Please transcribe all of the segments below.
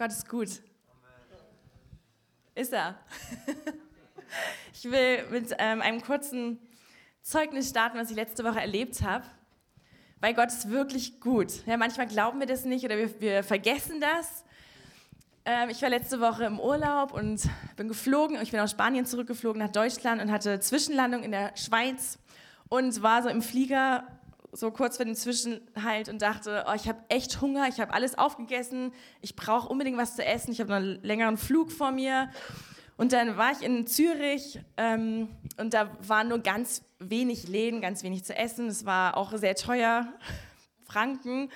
Gott ist gut. Ist er. Ich will mit ähm, einem kurzen Zeugnis starten, was ich letzte Woche erlebt habe. Weil Gott ist wirklich gut. Ja, manchmal glauben wir das nicht oder wir, wir vergessen das. Ähm, ich war letzte Woche im Urlaub und bin geflogen. Ich bin aus Spanien zurückgeflogen nach Deutschland und hatte Zwischenlandung in der Schweiz und war so im Flieger so kurz vor dem Zwischenhalt und dachte, oh, ich habe echt Hunger, ich habe alles aufgegessen, ich brauche unbedingt was zu essen, ich habe noch einen längeren Flug vor mir. Und dann war ich in Zürich ähm, und da waren nur ganz wenig Läden, ganz wenig zu essen. Es war auch sehr teuer, Franken.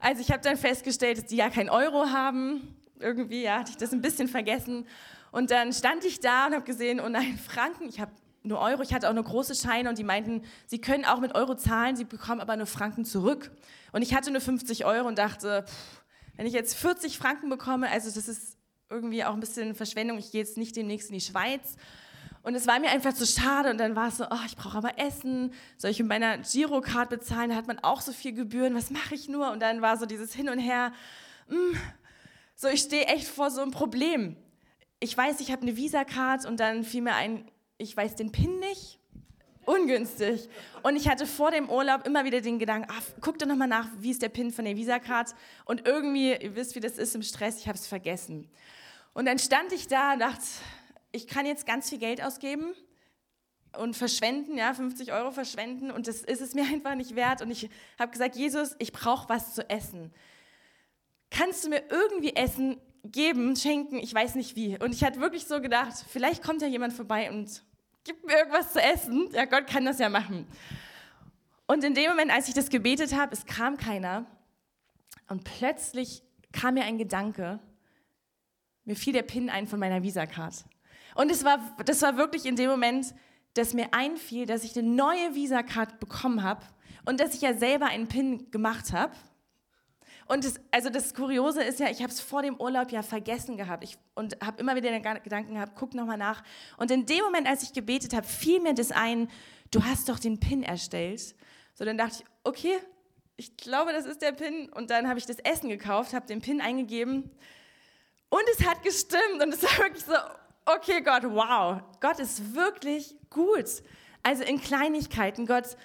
Also ich habe dann festgestellt, dass die ja kein Euro haben. Irgendwie ja, hatte ich das ein bisschen vergessen. Und dann stand ich da und habe gesehen, oh nein, Franken, ich habe nur Euro. Ich hatte auch nur große Scheine und die meinten, sie können auch mit Euro zahlen, sie bekommen aber nur Franken zurück. Und ich hatte nur 50 Euro und dachte, pff, wenn ich jetzt 40 Franken bekomme, also das ist irgendwie auch ein bisschen Verschwendung, ich gehe jetzt nicht demnächst in die Schweiz. Und es war mir einfach zu schade und dann war es so, oh, ich brauche aber Essen, soll ich mit meiner Girocard bezahlen, da hat man auch so viel Gebühren, was mache ich nur? Und dann war so dieses Hin und Her, mh, hm, so ich stehe echt vor so einem Problem. Ich weiß, ich habe eine Visa-Card und dann fiel mir ein, ich weiß den PIN nicht. Ungünstig. Und ich hatte vor dem Urlaub immer wieder den Gedanken, ach, guck doch nochmal nach, wie ist der PIN von der Visa-Card. Und irgendwie, ihr wisst, wie das ist im Stress, ich habe es vergessen. Und dann stand ich da und dachte, ich kann jetzt ganz viel Geld ausgeben und verschwenden, ja, 50 Euro verschwenden und das ist es mir einfach nicht wert. Und ich habe gesagt, Jesus, ich brauche was zu essen. Kannst du mir irgendwie Essen geben, schenken, ich weiß nicht wie. Und ich hatte wirklich so gedacht, vielleicht kommt ja jemand vorbei und gibt mir irgendwas zu essen. Ja, Gott kann das ja machen. Und in dem Moment, als ich das gebetet habe, es kam keiner. Und plötzlich kam mir ein Gedanke, mir fiel der Pin ein von meiner Visa-Card. Und es war, das war wirklich in dem Moment, dass mir einfiel, dass ich eine neue Visa-Card bekommen habe und dass ich ja selber einen Pin gemacht habe. Und das, also das Kuriose ist ja, ich habe es vor dem Urlaub ja vergessen gehabt ich, und habe immer wieder den Gedanken gehabt, guck nochmal nach. Und in dem Moment, als ich gebetet habe, fiel mir das ein, du hast doch den Pin erstellt. So, dann dachte ich, okay, ich glaube, das ist der Pin. Und dann habe ich das Essen gekauft, habe den Pin eingegeben und es hat gestimmt. Und es war wirklich so, okay, Gott, wow, Gott ist wirklich gut. Also in Kleinigkeiten, Gott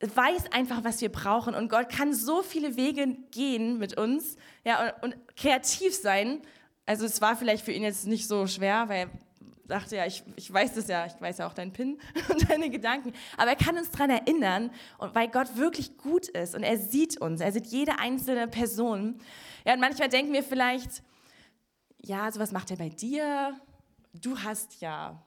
weiß einfach, was wir brauchen und Gott kann so viele Wege gehen mit uns ja, und, und kreativ sein. Also es war vielleicht für ihn jetzt nicht so schwer, weil er dachte ja, ich, ich weiß das ja, ich weiß ja auch deinen Pin und deine Gedanken, aber er kann uns daran erinnern, und weil Gott wirklich gut ist und er sieht uns, er sieht jede einzelne Person. Ja, und manchmal denken wir vielleicht, ja, sowas macht er bei dir, du hast ja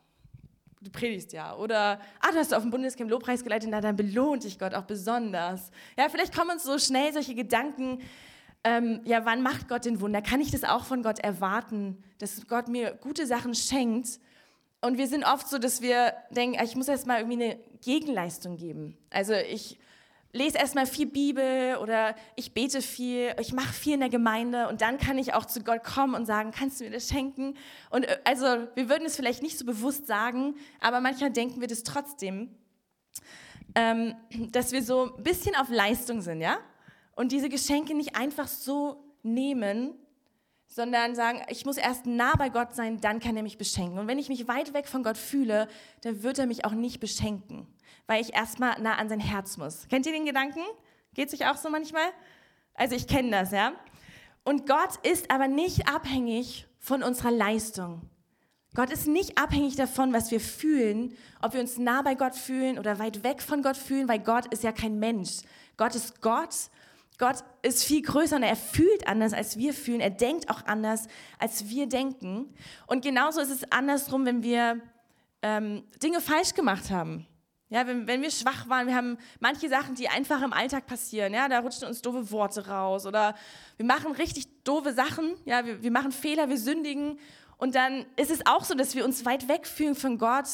du predigst ja. Oder, ah, du hast auf dem Bundescamp Lobpreis geleitet, na, dann belohnt dich Gott auch besonders. Ja, vielleicht kommen uns so schnell solche Gedanken, ähm, ja, wann macht Gott den Wunder? Kann ich das auch von Gott erwarten, dass Gott mir gute Sachen schenkt? Und wir sind oft so, dass wir denken, ich muss erst mal irgendwie eine Gegenleistung geben. Also ich lese erstmal viel Bibel oder ich bete viel, ich mache viel in der Gemeinde und dann kann ich auch zu Gott kommen und sagen, kannst du mir das schenken? Und äh, also wir würden es vielleicht nicht so bewusst sagen, aber manchmal denken wir das trotzdem, ähm, dass wir so ein bisschen auf Leistung sind, ja? Und diese Geschenke nicht einfach so nehmen, sondern sagen, ich muss erst nah bei Gott sein, dann kann er mich beschenken. Und wenn ich mich weit weg von Gott fühle, dann wird er mich auch nicht beschenken weil ich erstmal nah an sein Herz muss. Kennt ihr den Gedanken? Geht sich auch so manchmal? Also ich kenne das, ja. Und Gott ist aber nicht abhängig von unserer Leistung. Gott ist nicht abhängig davon, was wir fühlen, ob wir uns nah bei Gott fühlen oder weit weg von Gott fühlen, weil Gott ist ja kein Mensch. Gott ist Gott. Gott ist viel größer und er fühlt anders, als wir fühlen. Er denkt auch anders, als wir denken. Und genauso ist es andersrum, wenn wir ähm, Dinge falsch gemacht haben. Ja, wenn, wenn wir schwach waren, wir haben manche Sachen, die einfach im Alltag passieren, ja, da rutschen uns doofe Worte raus oder wir machen richtig doofe Sachen, ja, wir, wir machen Fehler, wir sündigen und dann ist es auch so, dass wir uns weit weg fühlen von Gott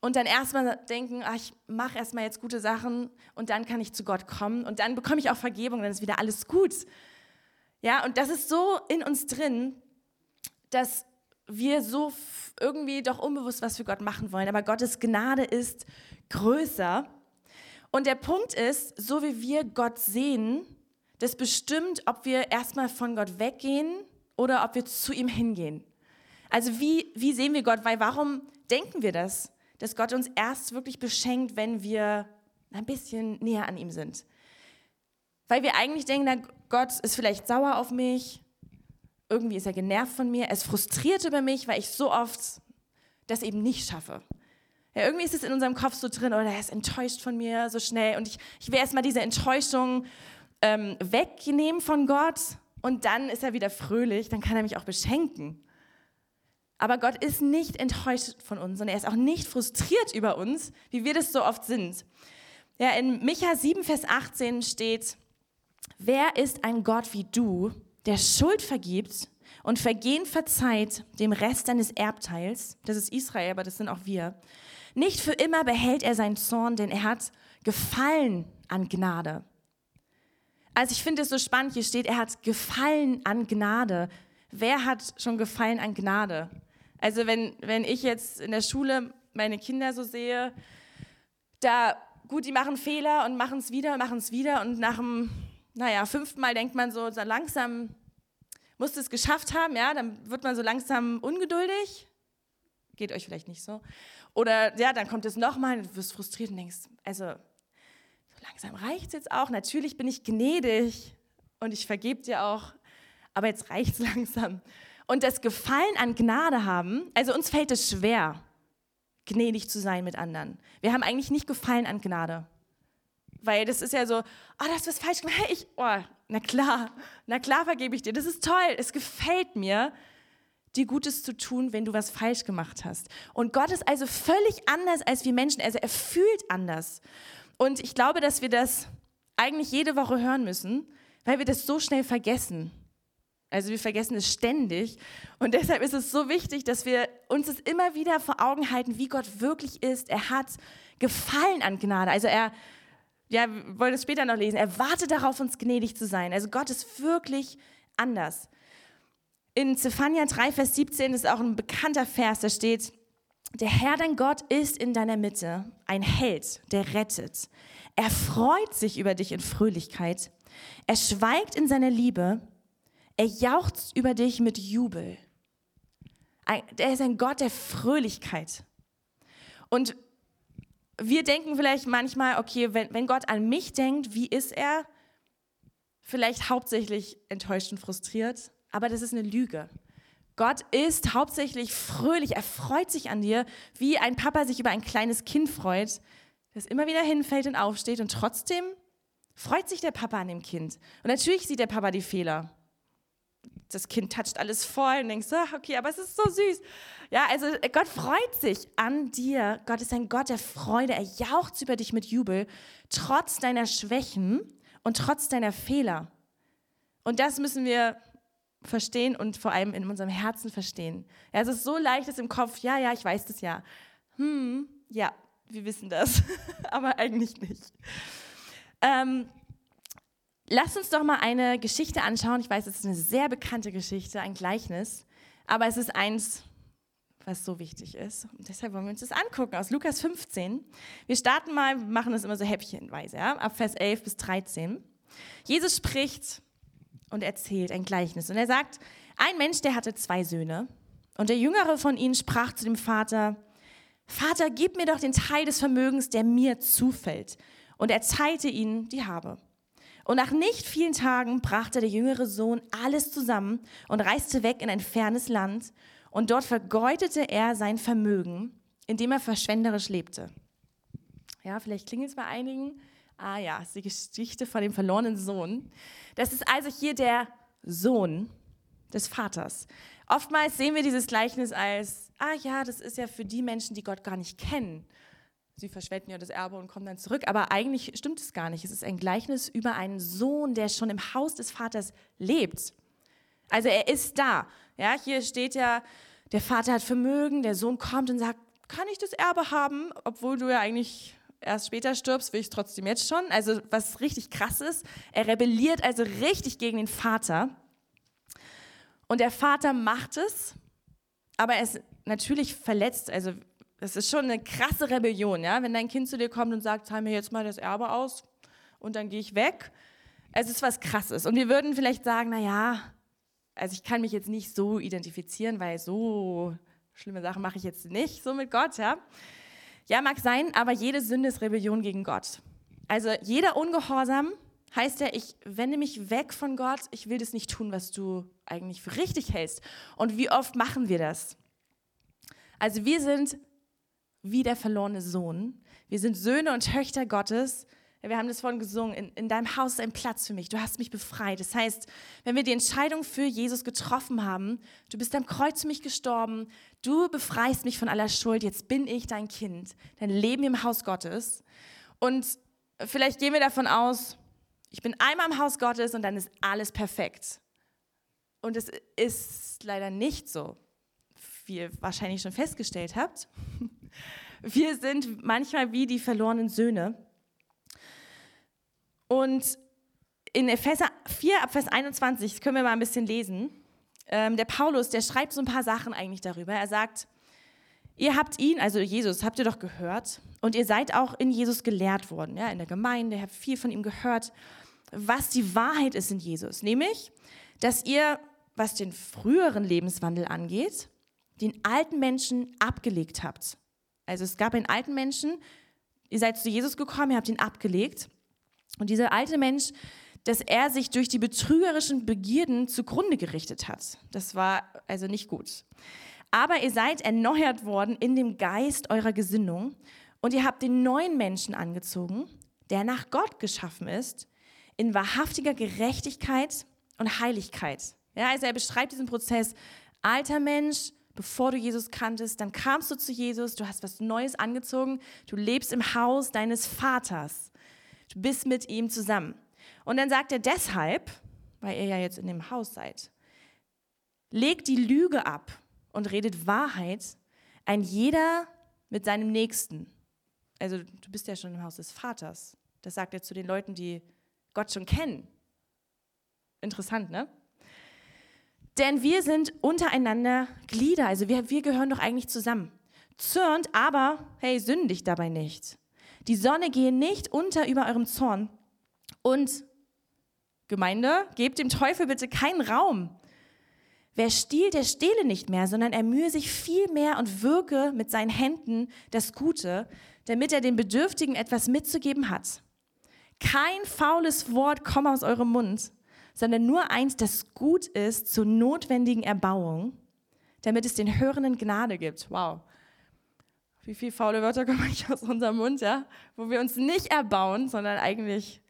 und dann erstmal denken, ach, ich mache erstmal jetzt gute Sachen und dann kann ich zu Gott kommen und dann bekomme ich auch Vergebung, dann ist wieder alles gut. Ja, und das ist so in uns drin, dass wir so irgendwie doch unbewusst was für Gott machen wollen, aber Gottes Gnade ist größer. Und der Punkt ist, so wie wir Gott sehen, das bestimmt, ob wir erstmal von Gott weggehen oder ob wir zu ihm hingehen. Also wie, wie sehen wir Gott? Weil warum denken wir das? Dass Gott uns erst wirklich beschenkt, wenn wir ein bisschen näher an ihm sind. Weil wir eigentlich denken, na, Gott ist vielleicht sauer auf mich, irgendwie ist er genervt von mir, er ist frustriert über mich, weil ich so oft das eben nicht schaffe. Ja, irgendwie ist es in unserem Kopf so drin, oder er ist enttäuscht von mir so schnell und ich, ich will erstmal diese Enttäuschung ähm, wegnehmen von Gott und dann ist er wieder fröhlich, dann kann er mich auch beschenken. Aber Gott ist nicht enttäuscht von uns und er ist auch nicht frustriert über uns, wie wir das so oft sind. Ja, in Micha 7, Vers 18 steht, wer ist ein Gott wie du, der Schuld vergibt und Vergehen verzeiht dem Rest deines Erbteils, das ist Israel, aber das sind auch wir. Nicht für immer behält er seinen Zorn, denn er hat Gefallen an Gnade. Also ich finde es so spannend, hier steht, er hat Gefallen an Gnade. Wer hat schon Gefallen an Gnade? Also wenn, wenn ich jetzt in der Schule meine Kinder so sehe, da, gut, die machen Fehler und machen es wieder, machen es wieder und nach dem, naja, fünften Mal denkt man so, so langsam musst du es geschafft haben, ja, dann wird man so langsam ungeduldig. Geht euch vielleicht nicht so. Oder ja, dann kommt es nochmal, du wirst frustriert und denkst, also so langsam reicht es jetzt auch. Natürlich bin ich gnädig und ich vergebe dir auch, aber jetzt reicht es langsam. Und das Gefallen an Gnade haben, also uns fällt es schwer, gnädig zu sein mit anderen. Wir haben eigentlich nicht Gefallen an Gnade. Weil das ist ja so, oh, das ist falsch gemacht. Ich, oh, na klar, na klar vergebe ich dir. Das ist toll. Es gefällt mir, dir Gutes zu tun, wenn du was falsch gemacht hast. Und Gott ist also völlig anders als wir Menschen. Also er fühlt anders. Und ich glaube, dass wir das eigentlich jede Woche hören müssen, weil wir das so schnell vergessen. Also wir vergessen es ständig. Und deshalb ist es so wichtig, dass wir uns es immer wieder vor Augen halten, wie Gott wirklich ist. Er hat Gefallen an Gnade. Also er ja, wir wollen es später noch lesen. Er wartet darauf, uns gnädig zu sein. Also Gott ist wirklich anders. In Zephania 3, Vers 17 ist auch ein bekannter Vers, da steht, der Herr, dein Gott, ist in deiner Mitte, ein Held, der rettet. Er freut sich über dich in Fröhlichkeit. Er schweigt in seiner Liebe. Er jauchzt über dich mit Jubel. Er ist ein Gott der Fröhlichkeit. Und wir denken vielleicht manchmal, okay, wenn, wenn Gott an mich denkt, wie ist er? Vielleicht hauptsächlich enttäuscht und frustriert, aber das ist eine Lüge. Gott ist hauptsächlich fröhlich, er freut sich an dir, wie ein Papa sich über ein kleines Kind freut, das immer wieder hinfällt und aufsteht und trotzdem freut sich der Papa an dem Kind. Und natürlich sieht der Papa die Fehler das Kind toucht alles voll und denkst, ach, okay, aber es ist so süß. Ja, also äh, Gott freut sich an dir. Gott ist ein Gott der Freude. Er jaucht über dich mit Jubel, trotz deiner Schwächen und trotz deiner Fehler. Und das müssen wir verstehen und vor allem in unserem Herzen verstehen. Ja, es ist so leicht, es im Kopf, ja, ja, ich weiß das ja. Hm, ja, wir wissen das, aber eigentlich nicht. Ähm, Lass uns doch mal eine Geschichte anschauen. Ich weiß, es ist eine sehr bekannte Geschichte, ein Gleichnis, aber es ist eins, was so wichtig ist. Und deshalb wollen wir uns das angucken aus Lukas 15. Wir starten mal, machen das immer so häppchenweise, ja? ab Vers 11 bis 13. Jesus spricht und erzählt ein Gleichnis. Und er sagt, ein Mensch, der hatte zwei Söhne. Und der jüngere von ihnen sprach zu dem Vater, Vater, gib mir doch den Teil des Vermögens, der mir zufällt. Und er teilte ihnen die Habe. Und nach nicht vielen Tagen brachte der jüngere Sohn alles zusammen und reiste weg in ein fernes Land. Und dort vergeudete er sein Vermögen, indem er verschwenderisch lebte. Ja, vielleicht klingelt es bei einigen. Ah ja, ist die Geschichte von dem verlorenen Sohn. Das ist also hier der Sohn des Vaters. Oftmals sehen wir dieses Gleichnis als, ah ja, das ist ja für die Menschen, die Gott gar nicht kennen sie verschwenden ja das Erbe und kommen dann zurück. Aber eigentlich stimmt es gar nicht. Es ist ein Gleichnis über einen Sohn, der schon im Haus des Vaters lebt. Also er ist da. Ja, hier steht ja, der Vater hat Vermögen, der Sohn kommt und sagt, kann ich das Erbe haben, obwohl du ja eigentlich erst später stirbst, will ich trotzdem jetzt schon. Also was richtig krass ist, er rebelliert also richtig gegen den Vater. Und der Vater macht es, aber er ist natürlich verletzt. Also das ist schon eine krasse Rebellion, ja? wenn dein Kind zu dir kommt und sagt, zahl mir jetzt mal das Erbe aus und dann gehe ich weg. Es ist was Krasses. Und wir würden vielleicht sagen, naja, also ich kann mich jetzt nicht so identifizieren, weil so schlimme Sachen mache ich jetzt nicht so mit Gott, ja. Ja, mag sein, aber jede Sünde ist Rebellion gegen Gott. Also jeder Ungehorsam heißt ja, ich wende mich weg von Gott, ich will das nicht tun, was du eigentlich für richtig hältst. Und wie oft machen wir das? Also wir sind wie der verlorene Sohn. Wir sind Söhne und Töchter Gottes. Wir haben das vorhin gesungen, in, in deinem Haus ist ein Platz für mich, du hast mich befreit. Das heißt, wenn wir die Entscheidung für Jesus getroffen haben, du bist am Kreuz für mich gestorben, du befreist mich von aller Schuld, jetzt bin ich dein Kind, dein Leben im Haus Gottes. Und vielleicht gehen wir davon aus, ich bin einmal im Haus Gottes und dann ist alles perfekt. Und es ist leider nicht so, wie ihr wahrscheinlich schon festgestellt habt. Wir sind manchmal wie die verlorenen Söhne. Und in Epheser 4, ab Vers 21, das können wir mal ein bisschen lesen. Ähm, der Paulus, der schreibt so ein paar Sachen eigentlich darüber. Er sagt, ihr habt ihn, also Jesus, habt ihr doch gehört und ihr seid auch in Jesus gelehrt worden, ja, in der Gemeinde, ihr habt viel von ihm gehört, was die Wahrheit ist in Jesus. Nämlich, dass ihr, was den früheren Lebenswandel angeht, den alten Menschen abgelegt habt. Also es gab einen alten Menschen, ihr seid zu Jesus gekommen, ihr habt ihn abgelegt. Und dieser alte Mensch, dass er sich durch die betrügerischen Begierden zugrunde gerichtet hat. Das war also nicht gut. Aber ihr seid erneuert worden in dem Geist eurer Gesinnung und ihr habt den neuen Menschen angezogen, der nach Gott geschaffen ist, in wahrhaftiger Gerechtigkeit und Heiligkeit. Ja, also er beschreibt diesen Prozess, alter Mensch, bevor du Jesus kanntest, dann kamst du zu Jesus, du hast was Neues angezogen, du lebst im Haus deines Vaters, bist mit ihm zusammen. Und dann sagt er deshalb, weil ihr ja jetzt in dem Haus seid, legt die Lüge ab und redet Wahrheit, ein jeder mit seinem Nächsten. Also du bist ja schon im Haus des Vaters. Das sagt er zu den Leuten, die Gott schon kennen. Interessant, ne? Denn wir sind untereinander Glieder, also wir, wir gehören doch eigentlich zusammen. Zürnt, aber hey, sündigt dabei nicht. Die Sonne gehe nicht unter über eurem Zorn. Und Gemeinde, gebt dem Teufel bitte keinen Raum. Wer stiehlt, der stehle nicht mehr, sondern er mühe sich viel mehr und wirke mit seinen Händen das Gute, damit er den Bedürftigen etwas mitzugeben hat. Kein faules Wort komme aus eurem Mund, sondern nur eins, das gut ist zur notwendigen Erbauung, damit es den Hörenden Gnade gibt. Wow. Wie viele faule Wörter kommen eigentlich aus unserem Mund, ja? Wo wir uns nicht erbauen, sondern eigentlich,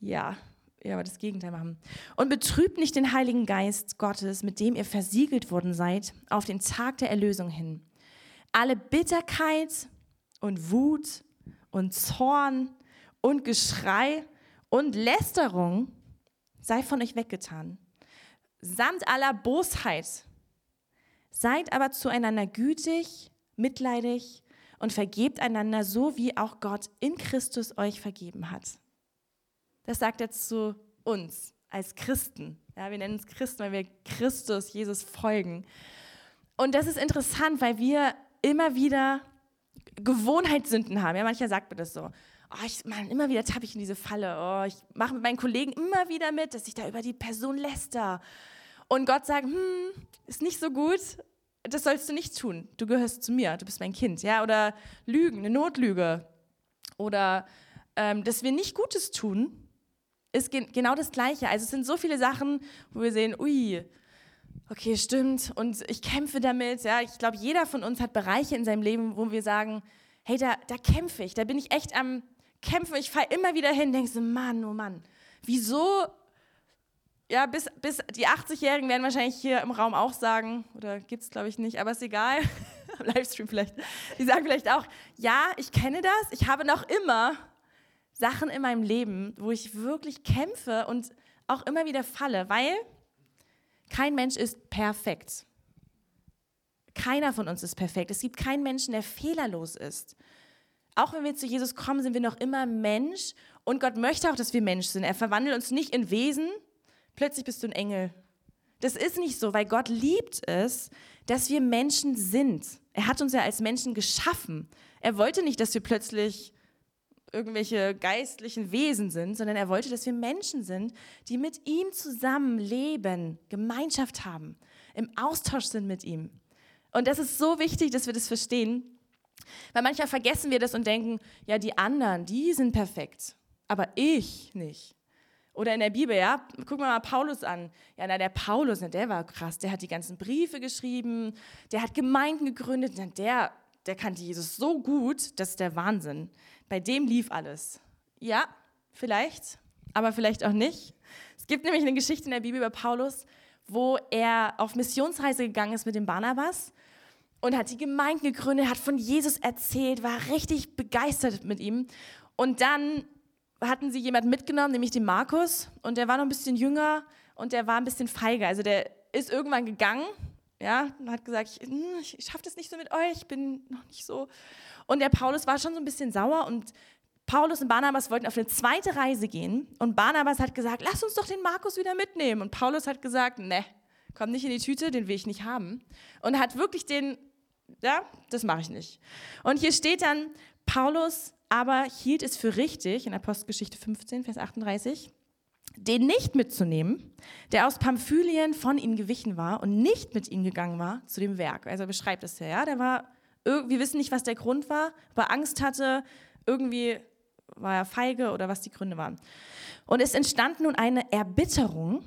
ja, ja, aber das Gegenteil machen. Und betrübt nicht den Heiligen Geist Gottes, mit dem ihr versiegelt worden seid, auf den Tag der Erlösung hin. Alle Bitterkeit und Wut und Zorn und Geschrei und Lästerung sei von euch weggetan, samt aller Bosheit. Seid aber zueinander gütig, mitleidig und vergebt einander so, wie auch Gott in Christus euch vergeben hat. Das sagt er zu uns als Christen. Ja, wir nennen uns Christen, weil wir Christus, Jesus folgen. Und das ist interessant, weil wir immer wieder Gewohnheitssünden haben. Ja, mancher sagt mir das so. Oh, ich, man, immer wieder tappe ich in diese Falle. Oh, ich mache mit meinen Kollegen immer wieder mit, dass ich da über die Person läster. Und Gott sagt, hm, ist nicht so gut, das sollst du nicht tun. Du gehörst zu mir, du bist mein Kind. Ja? Oder Lügen, eine Notlüge. Oder ähm, dass wir nicht Gutes tun, ist ge genau das Gleiche. Also es sind so viele Sachen, wo wir sehen, ui, okay, stimmt, und ich kämpfe damit. Ja, ich glaube, jeder von uns hat Bereiche in seinem Leben, wo wir sagen, hey, da, da kämpfe ich, da bin ich echt am Kämpfen. Ich fahre immer wieder hin, denkst du, Mann, oh Mann, wieso? Ja, bis, bis die 80-Jährigen werden wahrscheinlich hier im Raum auch sagen, oder gibt es glaube ich nicht, aber ist egal, Livestream vielleicht, die sagen vielleicht auch, ja, ich kenne das, ich habe noch immer Sachen in meinem Leben, wo ich wirklich kämpfe und auch immer wieder falle, weil kein Mensch ist perfekt. Keiner von uns ist perfekt. Es gibt keinen Menschen, der fehlerlos ist. Auch wenn wir zu Jesus kommen, sind wir noch immer Mensch und Gott möchte auch, dass wir Mensch sind. Er verwandelt uns nicht in Wesen, plötzlich bist du ein Engel. Das ist nicht so, weil Gott liebt es, dass wir Menschen sind. Er hat uns ja als Menschen geschaffen. Er wollte nicht, dass wir plötzlich irgendwelche geistlichen Wesen sind, sondern er wollte, dass wir Menschen sind, die mit ihm zusammen leben, Gemeinschaft haben, im Austausch sind mit ihm. Und das ist so wichtig, dass wir das verstehen, weil manchmal vergessen wir das und denken, ja, die anderen, die sind perfekt, aber ich nicht. Oder in der Bibel, ja, gucken wir mal Paulus an. Ja, na, der Paulus, na, der war krass. Der hat die ganzen Briefe geschrieben, der hat Gemeinden gegründet, na, der, der kannte Jesus so gut, das ist der Wahnsinn. Bei dem lief alles. Ja, vielleicht, aber vielleicht auch nicht. Es gibt nämlich eine Geschichte in der Bibel über Paulus, wo er auf Missionsreise gegangen ist mit dem Barnabas und hat die Gemeinden gegründet, hat von Jesus erzählt, war richtig begeistert mit ihm. Und dann hatten sie jemanden mitgenommen, nämlich den Markus, und der war noch ein bisschen jünger und der war ein bisschen feiger. Also der ist irgendwann gegangen, ja, und hat gesagt, ich, hm, ich schaffe das nicht so mit euch, ich bin noch nicht so. Und der Paulus war schon so ein bisschen sauer und Paulus und Barnabas wollten auf eine zweite Reise gehen und Barnabas hat gesagt, lass uns doch den Markus wieder mitnehmen. Und Paulus hat gesagt, ne, komm nicht in die Tüte, den will ich nicht haben. Und hat wirklich den, ja, das mache ich nicht. Und hier steht dann, Paulus aber hielt es für richtig, in Apostelgeschichte 15, Vers 38, den nicht mitzunehmen, der aus Pamphylien von ihnen gewichen war und nicht mit ihnen gegangen war zu dem Werk. Also er beschreibt es ja, ja, der war, wir wissen nicht, was der Grund war, ob er Angst hatte, irgendwie war er feige oder was die Gründe waren. Und es entstand nun eine Erbitterung,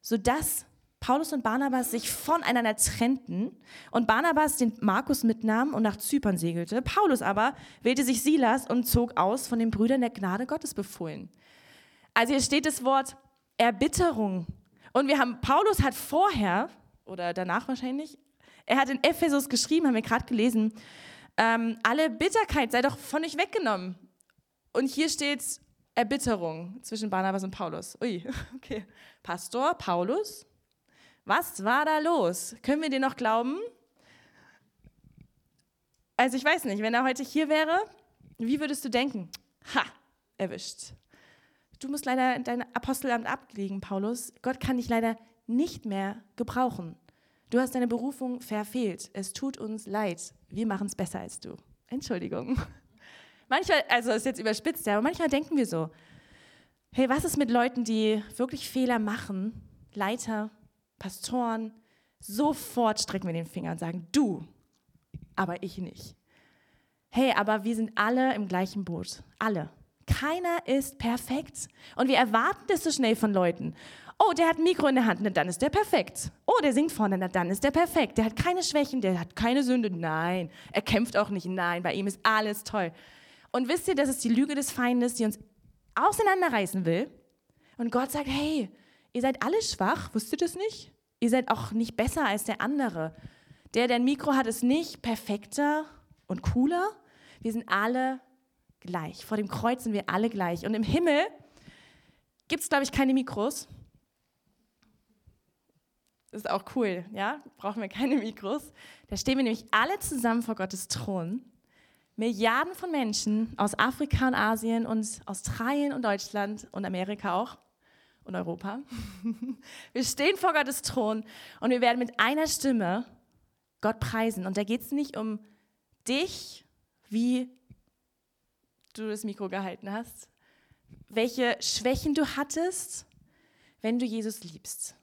sodass Paulus und Barnabas sich voneinander trennten und Barnabas den Markus mitnahm und nach Zypern segelte. Paulus aber wählte sich Silas und zog aus von den Brüdern der Gnade Gottes befohlen. Also hier steht das Wort Erbitterung. Und wir haben, Paulus hat vorher, oder danach wahrscheinlich, er hat in Ephesus geschrieben, haben wir gerade gelesen, ähm, alle Bitterkeit sei doch von euch weggenommen. Und hier steht Erbitterung zwischen Barnabas und Paulus. Ui, okay. Pastor Paulus was war da los? Können wir dir noch glauben? Also ich weiß nicht, wenn er heute hier wäre, wie würdest du denken? Ha, erwischt. Du musst leider dein Apostelamt ablegen, Paulus. Gott kann dich leider nicht mehr gebrauchen. Du hast deine Berufung verfehlt. Es tut uns leid. Wir machen es besser als du. Entschuldigung. Manchmal, also ist jetzt überspitzt, aber manchmal denken wir so, hey, was ist mit Leuten, die wirklich Fehler machen? Leiter, Pastoren, sofort strecken wir den Finger und sagen, du, aber ich nicht. Hey, aber wir sind alle im gleichen Boot. Alle. Keiner ist perfekt. Und wir erwarten das so schnell von Leuten. Oh, der hat ein Mikro in der Hand, na, dann ist der perfekt. Oh, der singt vorne, na, dann ist der perfekt. Der hat keine Schwächen, der hat keine Sünde. Nein, er kämpft auch nicht. Nein, bei ihm ist alles toll. Und wisst ihr, das ist die Lüge des Feindes, die uns auseinanderreißen will. Und Gott sagt, hey, Ihr seid alle schwach, wusstet ihr das nicht? Ihr seid auch nicht besser als der andere. Der, der ein Mikro hat, ist nicht perfekter und cooler. Wir sind alle gleich. Vor dem Kreuz sind wir alle gleich. Und im Himmel gibt es, glaube ich, keine Mikros. Das ist auch cool, ja? Brauchen wir keine Mikros. Da stehen wir nämlich alle zusammen vor Gottes Thron. Milliarden von Menschen aus Afrika und Asien und Australien und Deutschland und Amerika auch und Europa. Wir stehen vor Gottes Thron und wir werden mit einer Stimme Gott preisen. Und da geht es nicht um dich, wie du das Mikro gehalten hast, welche Schwächen du hattest, wenn du Jesus liebst.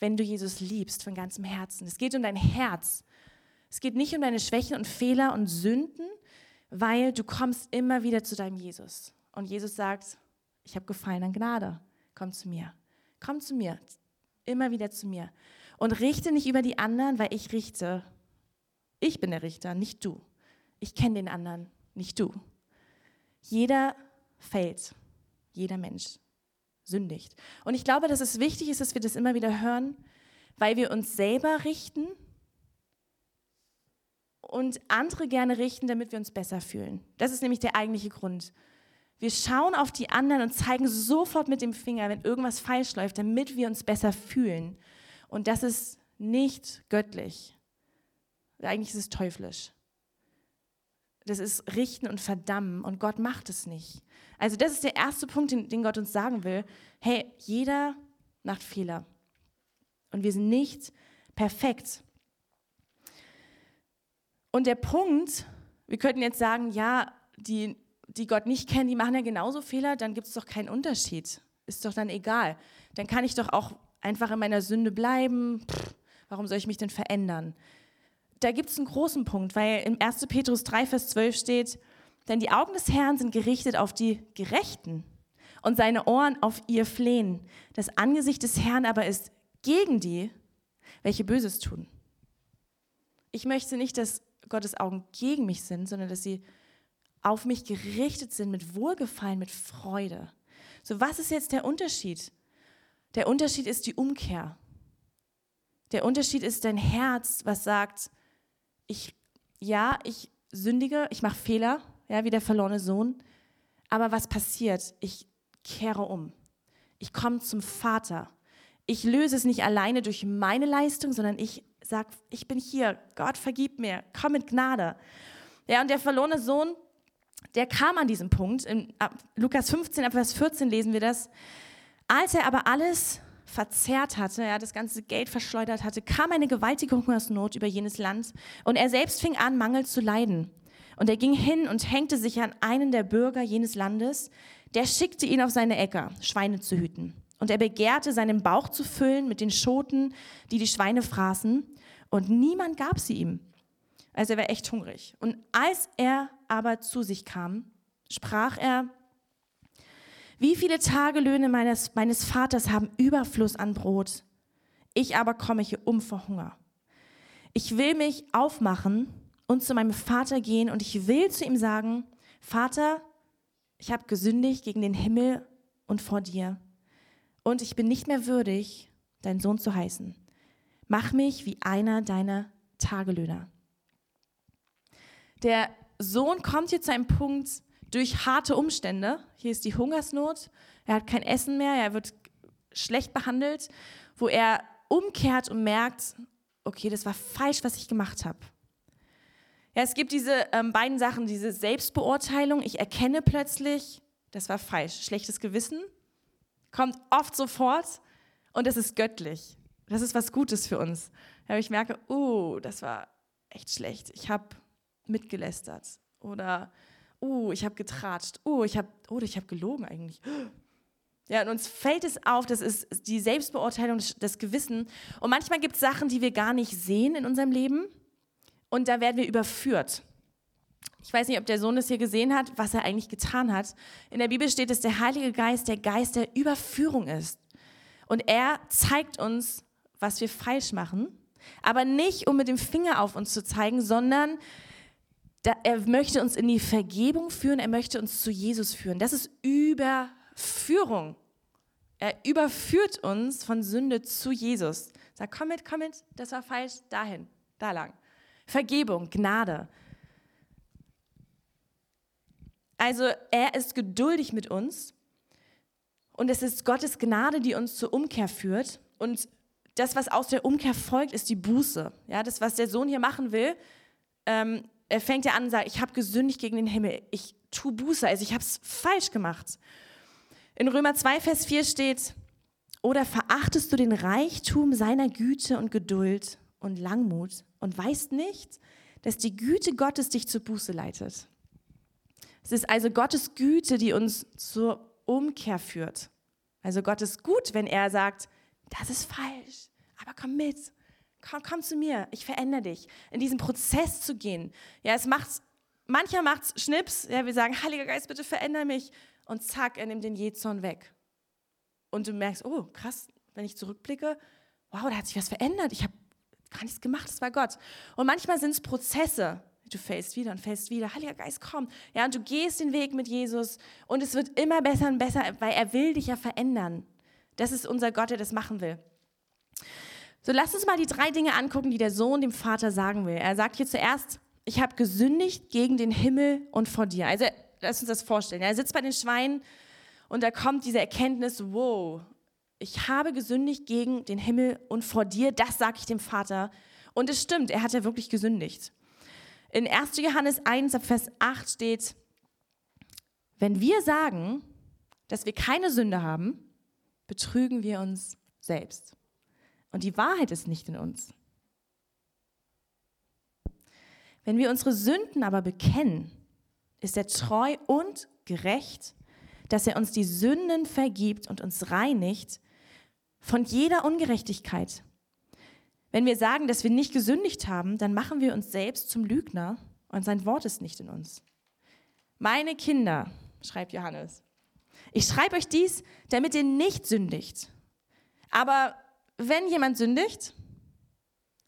Wenn du Jesus liebst von ganzem Herzen. Es geht um dein Herz. Es geht nicht um deine Schwächen und Fehler und Sünden, weil du kommst immer wieder zu deinem Jesus. Und Jesus sagt, ich habe Gefallen an Gnade. Komm zu mir. Komm zu mir. Immer wieder zu mir. Und richte nicht über die anderen, weil ich richte. Ich bin der Richter, nicht du. Ich kenne den anderen, nicht du. Jeder fällt. Jeder Mensch sündigt. Und ich glaube, dass es wichtig ist, dass wir das immer wieder hören, weil wir uns selber richten und andere gerne richten, damit wir uns besser fühlen. Das ist nämlich der eigentliche Grund. Wir schauen auf die anderen und zeigen sofort mit dem Finger, wenn irgendwas falsch läuft, damit wir uns besser fühlen. Und das ist nicht göttlich. Eigentlich ist es teuflisch. Das ist richten und verdammen und Gott macht es nicht. Also das ist der erste Punkt, den, den Gott uns sagen will. Hey, jeder macht Fehler. Und wir sind nicht perfekt. Und der Punkt, wir könnten jetzt sagen, ja, die, die Gott nicht kennen, die machen ja genauso Fehler, dann gibt es doch keinen Unterschied. Ist doch dann egal. Dann kann ich doch auch einfach in meiner Sünde bleiben. Pff, warum soll ich mich denn verändern? Da gibt es einen großen Punkt, weil im 1. Petrus 3, Vers 12 steht, denn die Augen des Herrn sind gerichtet auf die Gerechten und seine Ohren auf ihr Flehen. Das Angesicht des Herrn aber ist gegen die, welche Böses tun. Ich möchte nicht, dass Gottes Augen gegen mich sind, sondern dass sie auf mich gerichtet sind mit Wohlgefallen, mit Freude. So, was ist jetzt der Unterschied? Der Unterschied ist die Umkehr. Der Unterschied ist dein Herz, was sagt, ich, ja, ich sündige, ich mache Fehler, ja, wie der verlorene Sohn, aber was passiert? Ich kehre um. Ich komme zum Vater. Ich löse es nicht alleine durch meine Leistung, sondern ich sage, ich bin hier, Gott vergib mir, komm mit Gnade. Ja, und der verlorene Sohn, der kam an diesem Punkt. In Lukas 15, ab Vers 14 lesen wir das. Als er aber alles verzehrt hatte, er das ganze Geld verschleudert hatte, kam eine gewaltige Hungersnot über jenes Land und er selbst fing an, Mangel zu leiden. Und er ging hin und hängte sich an einen der Bürger jenes Landes, der schickte ihn auf seine Äcker, Schweine zu hüten. Und er begehrte, seinen Bauch zu füllen mit den Schoten, die die Schweine fraßen, und niemand gab sie ihm. Also er war echt hungrig. Und als er aber zu sich kam, sprach er, wie viele Tagelöhne meines, meines Vaters haben Überfluss an Brot, ich aber komme hier um vor Hunger. Ich will mich aufmachen und zu meinem Vater gehen und ich will zu ihm sagen, Vater, ich habe gesündigt gegen den Himmel und vor dir und ich bin nicht mehr würdig, dein Sohn zu heißen. Mach mich wie einer deiner Tagelöhner. Der Sohn kommt hier zu einem Punkt durch harte Umstände. Hier ist die Hungersnot, er hat kein Essen mehr, er wird schlecht behandelt, wo er umkehrt und merkt, okay, das war falsch, was ich gemacht habe. Ja, es gibt diese ähm, beiden Sachen, diese Selbstbeurteilung. Ich erkenne plötzlich, das war falsch. Schlechtes Gewissen kommt oft sofort und es ist göttlich. Das ist was Gutes für uns. Ja, ich merke, oh, das war echt schlecht. Ich habe mitgelästert oder oh, ich habe getratscht. Oh, ich habe oh, ich habe gelogen eigentlich. Ja, und uns fällt es auf, das ist die Selbstbeurteilung, das Gewissen. Und manchmal gibt es Sachen, die wir gar nicht sehen in unserem Leben. Und da werden wir überführt. Ich weiß nicht, ob der Sohn das hier gesehen hat, was er eigentlich getan hat. In der Bibel steht, dass der Heilige Geist der Geist der Überführung ist. Und er zeigt uns, was wir falsch machen, aber nicht, um mit dem Finger auf uns zu zeigen, sondern er möchte uns in die Vergebung führen, er möchte uns zu Jesus führen. Das ist Überführung. Er überführt uns von Sünde zu Jesus. Sag, komm mit, komm mit, das war falsch, dahin, da lang. Vergebung, Gnade. Also er ist geduldig mit uns und es ist Gottes Gnade, die uns zur Umkehr führt. Und das, was aus der Umkehr folgt, ist die Buße. Ja, das, was der Sohn hier machen will, ähm, er fängt ja an und sagt, ich habe gesündigt gegen den Himmel. Ich tue Buße, also ich habe es falsch gemacht. In Römer 2, Vers 4 steht, oder verachtest du den Reichtum seiner Güte und Geduld und Langmut und weißt nicht, dass die Güte Gottes dich zur Buße leitet? Es ist also Gottes Güte, die uns zur Umkehr führt. Also Gott ist gut, wenn er sagt, das ist falsch, aber komm mit, komm, komm zu mir, ich verändere dich. In diesen Prozess zu gehen. Ja, es macht, mancher macht es Schnips, ja, wir sagen, Heiliger Geist, bitte verändere mich. Und zack, er nimmt den Jezorn weg. Und du merkst, oh, krass, wenn ich zurückblicke, wow, da hat sich was verändert. Ich habe gar nichts gemacht, das war Gott. Und manchmal sind es Prozesse, Du fällst wieder und fällst wieder. Heiliger Geist, komm. Ja, und du gehst den Weg mit Jesus und es wird immer besser und besser, weil er will dich ja verändern. Das ist unser Gott, der das machen will. So, lass uns mal die drei Dinge angucken, die der Sohn dem Vater sagen will. Er sagt hier zuerst, ich habe gesündigt gegen den Himmel und vor dir. Also, lass uns das vorstellen. Er sitzt bei den Schweinen und da kommt diese Erkenntnis, wow, ich habe gesündigt gegen den Himmel und vor dir, das sage ich dem Vater. Und es stimmt, er hat ja wirklich gesündigt. In 1. Johannes 1, Vers 8 steht, wenn wir sagen, dass wir keine Sünde haben, betrügen wir uns selbst. Und die Wahrheit ist nicht in uns. Wenn wir unsere Sünden aber bekennen, ist er treu und gerecht, dass er uns die Sünden vergibt und uns reinigt von jeder Ungerechtigkeit. Wenn wir sagen, dass wir nicht gesündigt haben, dann machen wir uns selbst zum Lügner und sein Wort ist nicht in uns. Meine Kinder, schreibt Johannes, ich schreibe euch dies, damit ihr nicht sündigt. Aber wenn jemand sündigt,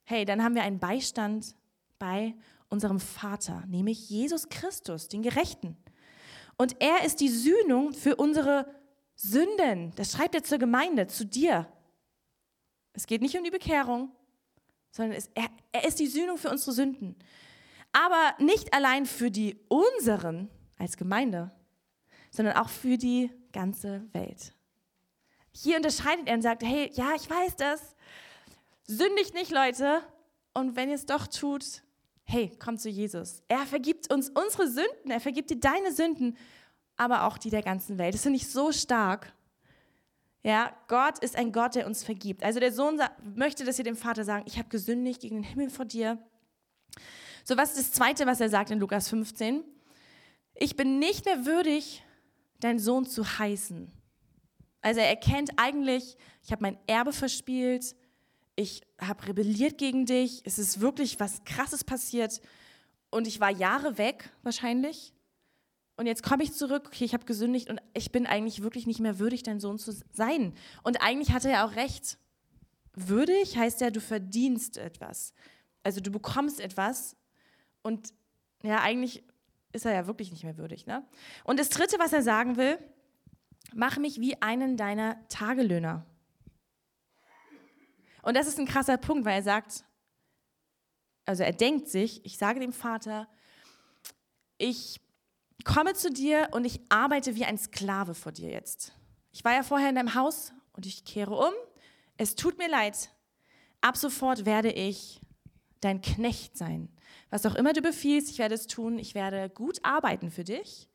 hey, dann haben wir einen Beistand bei unserem Vater, nämlich Jesus Christus, den Gerechten. Und er ist die Sühnung für unsere Sünden. Das schreibt er zur Gemeinde, zu dir. Es geht nicht um die Bekehrung, sondern es, er, er ist die Sühnung für unsere Sünden. Aber nicht allein für die unseren als Gemeinde, sondern auch für die ganze Welt. Hier unterscheidet er und sagt, hey, ja, ich weiß das. Sündigt nicht, Leute. Und wenn ihr es doch tut, hey, komm zu Jesus. Er vergibt uns unsere Sünden, er vergibt dir deine Sünden, aber auch die der ganzen Welt. Das finde ich so stark. Ja, Gott ist ein Gott, der uns vergibt. Also der Sohn möchte, dass wir dem Vater sagen, ich habe gesündigt gegen den Himmel vor dir. So, was ist das Zweite, was er sagt in Lukas 15? Ich bin nicht mehr würdig, dein Sohn zu heißen. Also er erkennt eigentlich, ich habe mein Erbe verspielt, ich habe rebelliert gegen dich, es ist wirklich was Krasses passiert und ich war Jahre weg wahrscheinlich. Und jetzt komme ich zurück, okay, ich habe gesündigt und ich bin eigentlich wirklich nicht mehr würdig, dein Sohn zu sein. Und eigentlich hat er auch recht. Würdig heißt ja, du verdienst etwas. Also du bekommst etwas und ja, eigentlich ist er ja wirklich nicht mehr würdig. Ne? Und das Dritte, was er sagen will, mach mich wie einen deiner Tagelöhner. Und das ist ein krasser Punkt, weil er sagt, also er denkt sich, ich sage dem Vater, ich komme zu dir und ich arbeite wie ein Sklave vor dir jetzt. Ich war ja vorher in deinem Haus und ich kehre um. Es tut mir leid. Ab sofort werde ich dein Knecht sein. Was auch immer du befiehlst, ich werde es tun. Ich werde gut arbeiten für dich,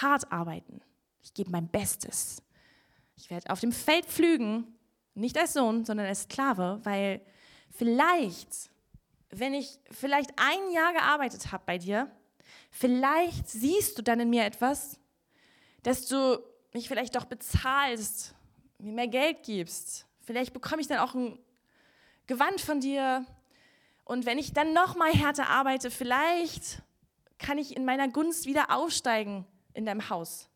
hart arbeiten. Ich gebe mein Bestes. Ich werde auf dem Feld pflügen, nicht als Sohn, sondern als Sklave, weil vielleicht, wenn ich vielleicht ein Jahr gearbeitet habe bei dir, vielleicht siehst du dann in mir etwas, dass du mich vielleicht doch bezahlst, mir mehr Geld gibst. Vielleicht bekomme ich dann auch ein Gewand von dir. Und wenn ich dann noch mal härter arbeite, vielleicht kann ich in meiner Gunst wieder aufsteigen in deinem Haus.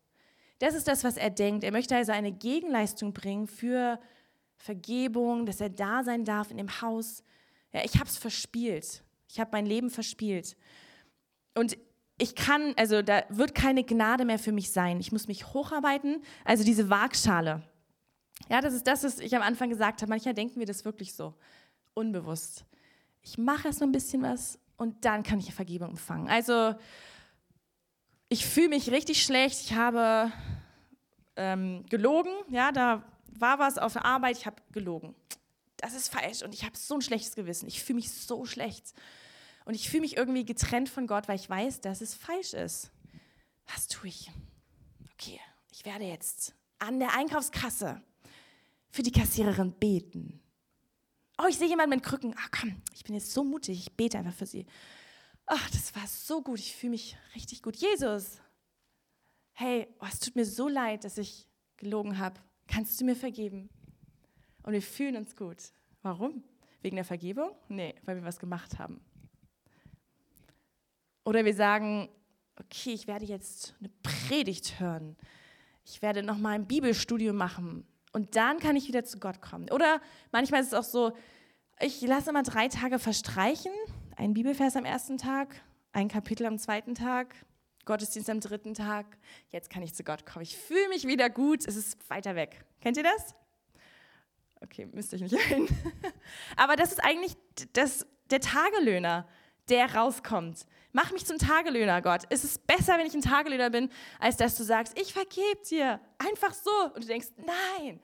Das ist das, was er denkt. Er möchte also eine Gegenleistung bringen für Vergebung, dass er da sein darf in dem Haus. Ja, ich habe es verspielt. Ich habe mein Leben verspielt. Und ich kann, also da wird keine Gnade mehr für mich sein. Ich muss mich hocharbeiten. Also diese Waagschale. Ja, das ist das, was ich am Anfang gesagt habe. Manchmal denken wir das wirklich so, unbewusst. Ich mache erst mal ein bisschen was und dann kann ich Vergebung empfangen. Also ich fühle mich richtig schlecht. Ich habe ähm, gelogen. Ja, da war was auf der Arbeit. Ich habe gelogen. Das ist falsch und ich habe so ein schlechtes Gewissen. Ich fühle mich so schlecht. Und ich fühle mich irgendwie getrennt von Gott, weil ich weiß, dass es falsch ist. Was tue ich? Okay, ich werde jetzt an der Einkaufskasse für die Kassiererin beten. Oh, ich sehe jemanden mit Krücken. Ach komm, ich bin jetzt so mutig, ich bete einfach für sie. Ach, das war so gut, ich fühle mich richtig gut. Jesus, hey, oh, es tut mir so leid, dass ich gelogen habe. Kannst du mir vergeben? Und wir fühlen uns gut. Warum? Wegen der Vergebung? Nee, weil wir was gemacht haben. Oder wir sagen, okay, ich werde jetzt eine Predigt hören. Ich werde noch mal ein Bibelstudium machen. Und dann kann ich wieder zu Gott kommen. Oder manchmal ist es auch so, ich lasse mal drei Tage verstreichen. Ein Bibelvers am ersten Tag, ein Kapitel am zweiten Tag, Gottesdienst am dritten Tag. Jetzt kann ich zu Gott kommen. Ich fühle mich wieder gut. Es ist weiter weg. Kennt ihr das? Okay, müsst ihr nicht hin. Aber das ist eigentlich das, der Tagelöhner, der rauskommt. Mach mich zum Tagelöhner, Gott. Es ist besser, wenn ich ein Tagelöhner bin, als dass du sagst, ich vergebe dir. Einfach so. Und du denkst, nein,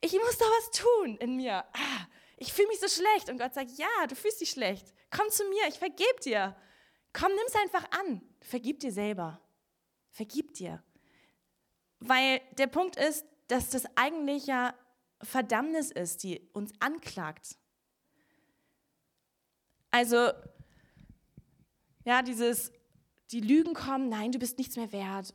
ich muss doch was tun in mir. Ah, ich fühle mich so schlecht. Und Gott sagt, ja, du fühlst dich schlecht. Komm zu mir, ich vergebe dir. Komm, nimm es einfach an. Vergib dir selber. Vergib dir. Weil der Punkt ist, dass das eigentlich ja Verdammnis ist, die uns anklagt. Also, ja, dieses, die Lügen kommen, nein, du bist nichts mehr wert.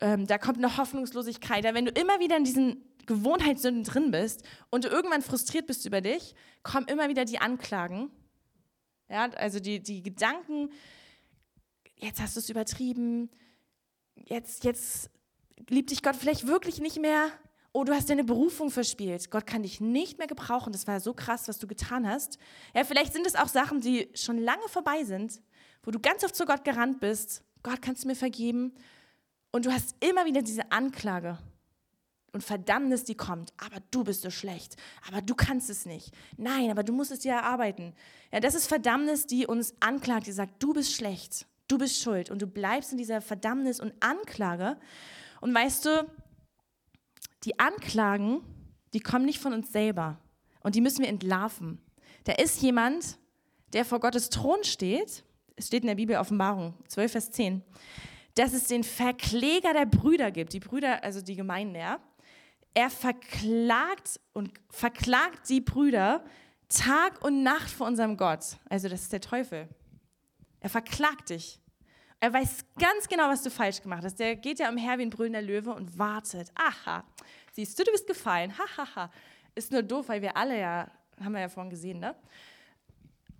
Ähm, da kommt eine Hoffnungslosigkeit. Wenn du immer wieder in diesen Gewohnheitssünden drin bist und du irgendwann frustriert bist über dich, kommen immer wieder die Anklagen. Ja, also die, die Gedanken, jetzt hast du es übertrieben, jetzt, jetzt liebt dich Gott vielleicht wirklich nicht mehr. Oh, du hast deine Berufung verspielt. Gott kann dich nicht mehr gebrauchen. Das war so krass, was du getan hast. Ja, vielleicht sind es auch Sachen, die schon lange vorbei sind, wo du ganz oft zu Gott gerannt bist. Gott, kannst du mir vergeben? Und du hast immer wieder diese Anklage und Verdammnis, die kommt. Aber du bist so schlecht. Aber du kannst es nicht. Nein, aber du musst es dir erarbeiten. Ja, das ist Verdammnis, die uns anklagt, die sagt, du bist schlecht. Du bist schuld. Und du bleibst in dieser Verdammnis und Anklage. Und weißt du, die Anklagen, die kommen nicht von uns selber. Und die müssen wir entlarven. Da ist jemand, der vor Gottes Thron steht. Es steht in der Bibel Offenbarung 12, Vers 10 dass es den Verkläger der Brüder gibt. Die Brüder, also die Gemeinden, ja. Er verklagt und verklagt die Brüder Tag und Nacht vor unserem Gott. Also das ist der Teufel. Er verklagt dich. Er weiß ganz genau, was du falsch gemacht hast. Der geht ja umher wie ein brüllender Löwe und wartet. Aha, siehst du, du bist gefallen. Hahaha. Ha, ha. Ist nur doof, weil wir alle ja, haben wir ja vorhin gesehen, ne?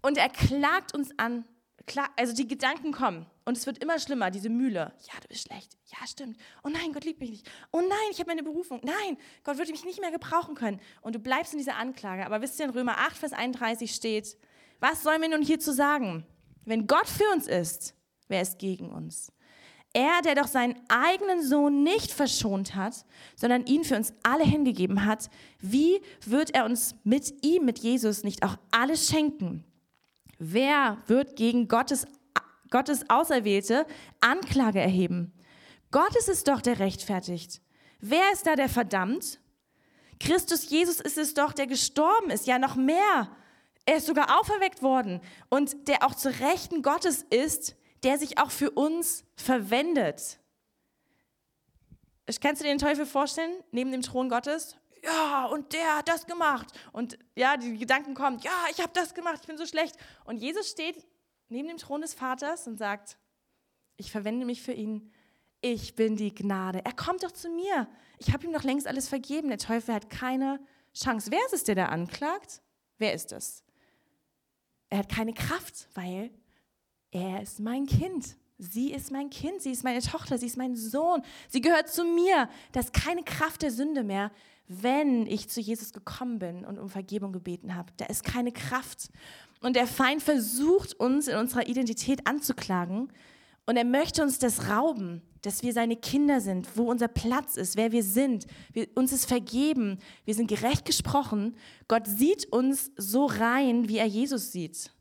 Und er klagt uns an klar, also die Gedanken kommen und es wird immer schlimmer, diese Mühle. Ja, du bist schlecht. Ja, stimmt. Oh nein, Gott liebt mich nicht. Oh nein, ich habe meine Berufung. Nein, Gott würde mich nicht mehr gebrauchen können. Und du bleibst in dieser Anklage. Aber wisst ihr, in Römer 8, Vers 31 steht, was sollen wir nun hierzu sagen? Wenn Gott für uns ist, wer ist gegen uns? Er, der doch seinen eigenen Sohn nicht verschont hat, sondern ihn für uns alle hingegeben hat, wie wird er uns mit ihm, mit Jesus, nicht auch alles schenken? Wer wird gegen Gottes, Gottes Auserwählte Anklage erheben? Gott ist es doch, der rechtfertigt. Wer ist da, der verdammt? Christus Jesus ist es doch, der gestorben ist, ja noch mehr. Er ist sogar auferweckt worden und der auch zu Rechten Gottes ist, der sich auch für uns verwendet. Kannst du dir den Teufel vorstellen, neben dem Thron Gottes? Ja, und der hat das gemacht. Und ja, die Gedanken kommen, ja, ich habe das gemacht, ich bin so schlecht. Und Jesus steht neben dem Thron des Vaters und sagt, ich verwende mich für ihn. Ich bin die Gnade. Er kommt doch zu mir. Ich habe ihm doch längst alles vergeben. Der Teufel hat keine Chance. Wer ist es, der da anklagt? Wer ist es? Er hat keine Kraft, weil er ist mein Kind. Sie ist mein Kind, sie ist meine Tochter, sie ist mein Sohn, sie gehört zu mir. Da ist keine Kraft der Sünde mehr, wenn ich zu Jesus gekommen bin und um Vergebung gebeten habe. Da ist keine Kraft. Und der Feind versucht uns in unserer Identität anzuklagen und er möchte uns das rauben, dass wir seine Kinder sind, wo unser Platz ist, wer wir sind. Wir, uns ist vergeben, wir sind gerecht gesprochen. Gott sieht uns so rein, wie er Jesus sieht,